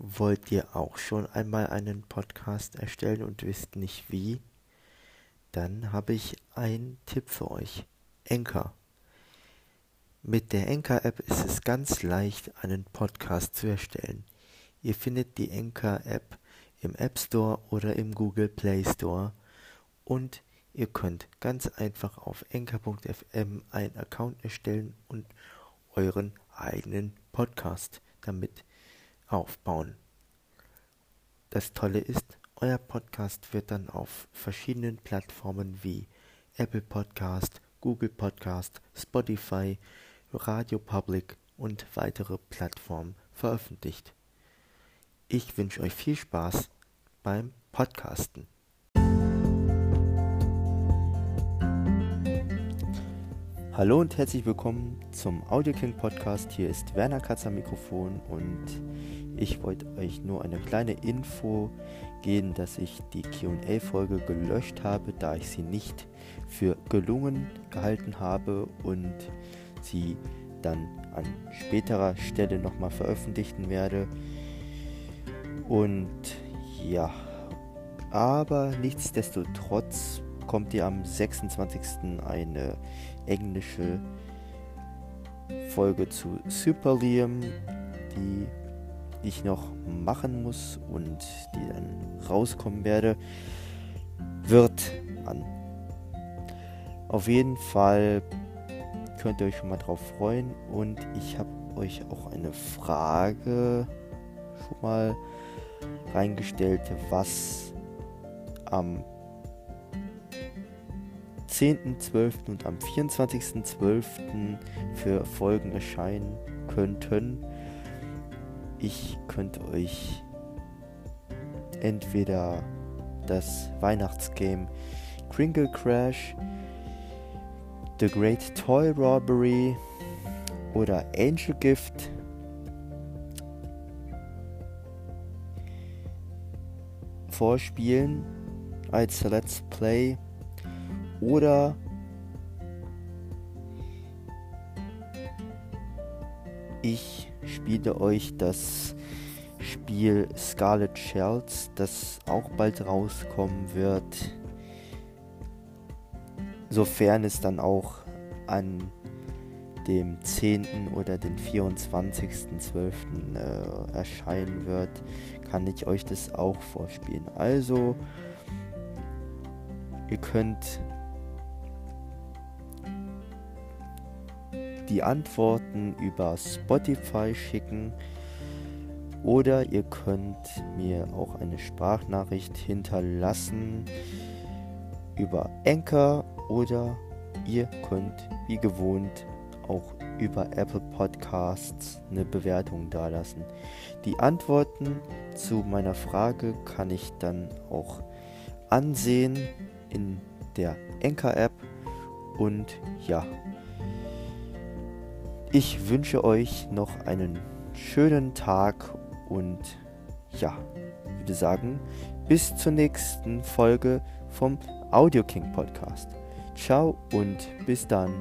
Wollt ihr auch schon einmal einen Podcast erstellen und wisst nicht wie? Dann habe ich einen Tipp für euch. Anchor. Mit der Anchor-App ist es ganz leicht, einen Podcast zu erstellen. Ihr findet die Anchor-App im App Store oder im Google Play Store und ihr könnt ganz einfach auf anchor.fm einen Account erstellen und euren eigenen Podcast damit aufbauen. Das Tolle ist, euer Podcast wird dann auf verschiedenen Plattformen wie Apple Podcast, Google Podcast, Spotify, Radio Public und weitere Plattformen veröffentlicht. Ich wünsche euch viel Spaß beim Podcasten. Hallo und herzlich willkommen zum Audio King Podcast. Hier ist Werner Katz am Mikrofon und ich wollte euch nur eine kleine Info geben, dass ich die QA-Folge gelöscht habe, da ich sie nicht für gelungen gehalten habe und sie dann an späterer Stelle nochmal veröffentlichen werde. Und ja, aber nichtsdestotrotz kommt ihr am 26. eine englische Folge zu Super Liam, die ich noch machen muss und die dann rauskommen werde, wird an. Auf jeden Fall könnt ihr euch schon mal drauf freuen und ich habe euch auch eine Frage schon mal reingestellt, was am 10.12. und am 24.12. für Folgen erscheinen könnten. Ich könnte euch entweder das Weihnachtsgame Kringle Crash, The Great Toy Robbery oder Angel Gift vorspielen als Let's Play oder ich spiele euch das Spiel Scarlet Shells, das auch bald rauskommen wird, sofern es dann auch an dem 10. oder den 24.12. Äh, erscheinen wird, kann ich euch das auch vorspielen. Also, ihr könnt die Antworten über Spotify schicken. Oder ihr könnt mir auch eine Sprachnachricht hinterlassen über Anchor. Oder ihr könnt wie gewohnt auch über Apple Podcasts eine Bewertung dalassen. Die Antworten zu meiner Frage kann ich dann auch ansehen in der Anchor App und ja, ich wünsche euch noch einen schönen Tag und ja, würde sagen, bis zur nächsten Folge vom Audio King Podcast. Ciao und bis dann.